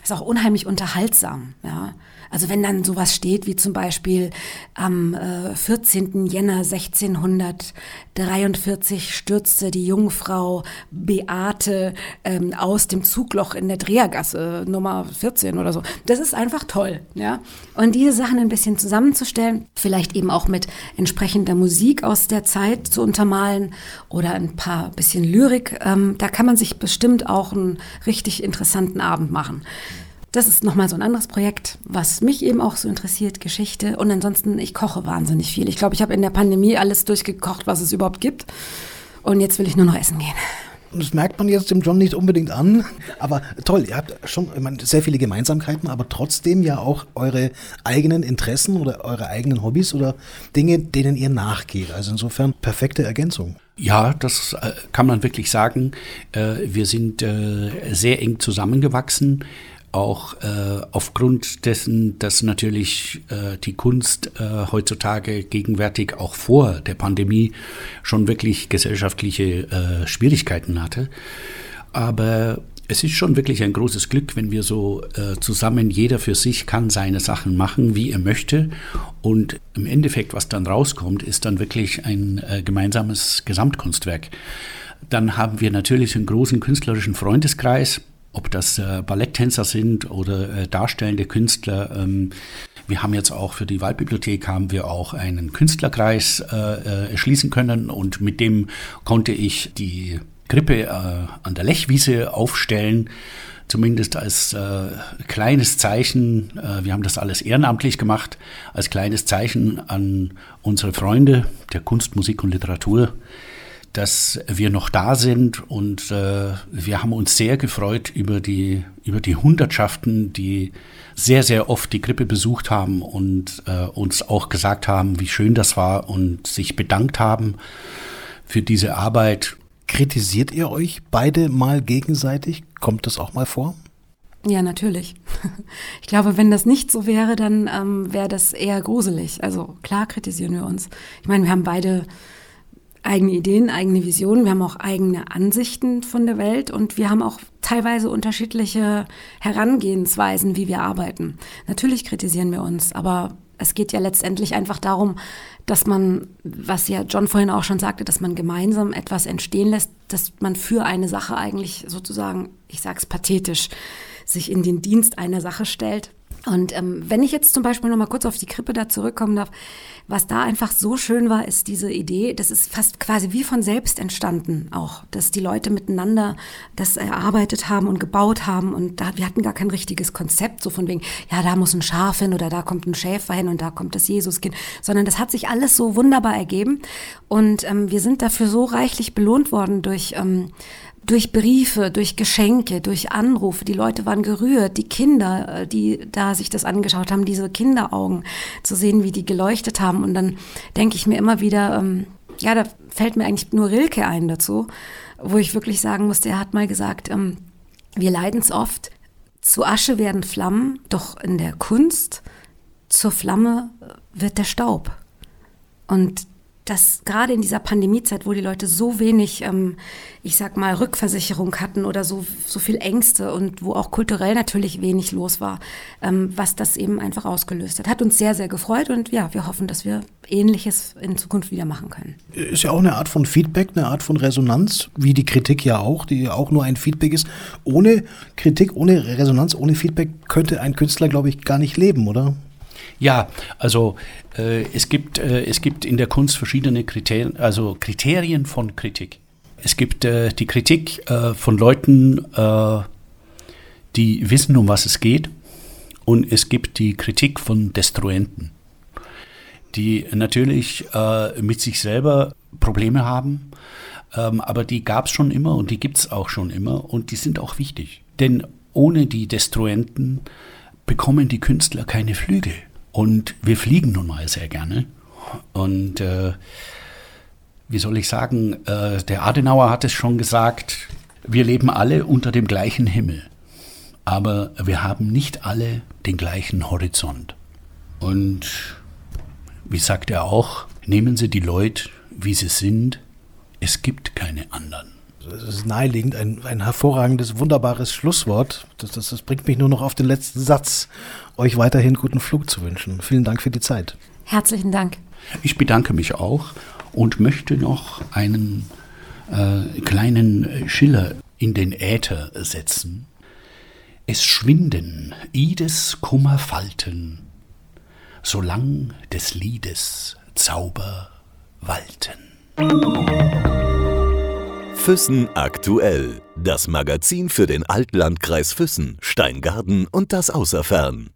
ist auch unheimlich unterhaltsam, ja. Also wenn dann sowas steht wie zum Beispiel am äh, 14. Jänner 1643 stürzte die Jungfrau Beate ähm, aus dem Zugloch in der Drehergasse Nummer 14 oder so. Das ist einfach toll, ja. Und diese Sachen ein bisschen zusammenzustellen, vielleicht eben auch mit entsprechender Musik aus der Zeit zu untermalen oder ein paar bisschen Lyrik, ähm, da kann man sich bestimmt auch einen richtig interessanten Abend machen. Das ist nochmal so ein anderes Projekt, was mich eben auch so interessiert, Geschichte. Und ansonsten, ich koche wahnsinnig viel. Ich glaube, ich habe in der Pandemie alles durchgekocht, was es überhaupt gibt. Und jetzt will ich nur noch essen gehen. Das merkt man jetzt dem John nicht unbedingt an. Aber toll, ihr habt schon meine, sehr viele Gemeinsamkeiten, aber trotzdem ja auch eure eigenen Interessen oder eure eigenen Hobbys oder Dinge, denen ihr nachgeht. Also insofern perfekte Ergänzung. Ja, das äh, kann man wirklich sagen. Äh, wir sind äh, sehr eng zusammengewachsen auch äh, aufgrund dessen, dass natürlich äh, die Kunst äh, heutzutage gegenwärtig auch vor der Pandemie schon wirklich gesellschaftliche äh, Schwierigkeiten hatte. Aber es ist schon wirklich ein großes Glück, wenn wir so äh, zusammen, jeder für sich kann seine Sachen machen, wie er möchte. Und im Endeffekt, was dann rauskommt, ist dann wirklich ein äh, gemeinsames Gesamtkunstwerk. Dann haben wir natürlich einen großen künstlerischen Freundeskreis ob das äh, Balletttänzer sind oder äh, darstellende Künstler. Ähm, wir haben jetzt auch für die Waldbibliothek haben wir auch einen Künstlerkreis äh, äh erschließen können und mit dem konnte ich die Krippe äh, an der Lechwiese aufstellen zumindest als äh, kleines Zeichen, äh, wir haben das alles ehrenamtlich gemacht, als kleines Zeichen an unsere Freunde der Kunst, Musik und Literatur, dass wir noch da sind und äh, wir haben uns sehr gefreut über die, über die Hundertschaften, die sehr, sehr oft die Grippe besucht haben und äh, uns auch gesagt haben, wie schön das war und sich bedankt haben für diese Arbeit. Kritisiert ihr euch beide mal gegenseitig? Kommt das auch mal vor? Ja, natürlich. (laughs) Ich glaube, wenn das nicht so wäre, dann ähm, wäre das eher gruselig. Also klar kritisieren wir uns. Ich meine, wir haben beide eigene Ideen, eigene Visionen, wir haben auch eigene Ansichten von der Welt und wir haben auch teilweise unterschiedliche Herangehensweisen, wie wir arbeiten. Natürlich kritisieren wir uns, aber es geht ja letztendlich einfach darum, dass man, was ja John vorhin auch schon sagte, dass man gemeinsam etwas entstehen lässt, dass man für eine Sache eigentlich sozusagen, ich sag's pathetisch, sich in den Dienst einer Sache stellt. Und ähm, wenn ich jetzt zum Beispiel noch mal kurz auf die Krippe da zurückkommen darf, was da einfach so schön war, ist diese Idee, das ist fast quasi wie von selbst entstanden auch, dass die Leute miteinander das erarbeitet haben und gebaut haben und da, wir hatten gar kein richtiges Konzept, so von wegen, ja, da muss ein Schaf hin oder da kommt ein Schäfer hin und da kommt das Jesuskind, sondern das hat sich alles so wunderbar ergeben. Und ähm, wir sind dafür so reichlich belohnt worden durch ähm, durch Briefe, durch Geschenke, durch Anrufe. Die Leute waren gerührt. Die Kinder, äh, die da sich das angeschaut haben, diese Kinderaugen zu sehen, wie die geleuchtet haben. Und dann denke ich mir immer wieder, ähm, ja, da fällt mir eigentlich nur Rilke ein dazu, wo ich wirklich sagen musste, er hat mal gesagt, ähm, wir leiden es oft. Zu Asche werden Flammen, doch in der Kunst zur Flamme wird der Staub. Und dass gerade in dieser Pandemiezeit, wo die Leute so wenig, ähm, ich sag mal, Rückversicherung hatten oder so, so viel Ängste und wo auch kulturell natürlich wenig los war, ähm, was das eben einfach ausgelöst hat. Hat uns sehr, sehr gefreut und ja, wir hoffen, dass wir Ähnliches in Zukunft wieder machen können. Ist ja auch eine Art von Feedback, eine Art von Resonanz, wie die Kritik ja auch, die auch nur ein Feedback ist. Ohne Kritik, ohne Resonanz, ohne Feedback könnte ein Künstler, glaube ich, gar nicht leben, oder? Ja, also äh, es, gibt, äh, es gibt in der Kunst verschiedene Kriterien, also Kriterien von Kritik. Es gibt äh, die Kritik äh, von Leuten, äh, die wissen, um was es geht, und es gibt die Kritik von Destruenten, die natürlich äh, mit sich selber Probleme haben, ähm, aber die gab es schon immer und die gibt es auch schon immer und die sind auch wichtig. Denn ohne die Destruenten bekommen die Künstler keine Flügel. Und wir fliegen nun mal sehr gerne. Und äh, wie soll ich sagen, äh, der Adenauer hat es schon gesagt, wir leben alle unter dem gleichen Himmel, aber wir haben nicht alle den gleichen Horizont. Und wie sagt er auch, nehmen Sie die Leute, wie sie sind, es gibt keine anderen. Das ist naheliegend, ein, ein hervorragendes, wunderbares Schlusswort. Das, das, das bringt mich nur noch auf den letzten Satz, euch weiterhin guten Flug zu wünschen. Vielen Dank für die Zeit. Herzlichen Dank. Ich bedanke mich auch und möchte noch einen äh, kleinen Schiller in den Äther setzen. Es schwinden Ides Kummerfalten, solang des Liedes Zauber walten. Füssen aktuell. Das Magazin für den Altlandkreis Füssen, Steingarten und das Außerfern.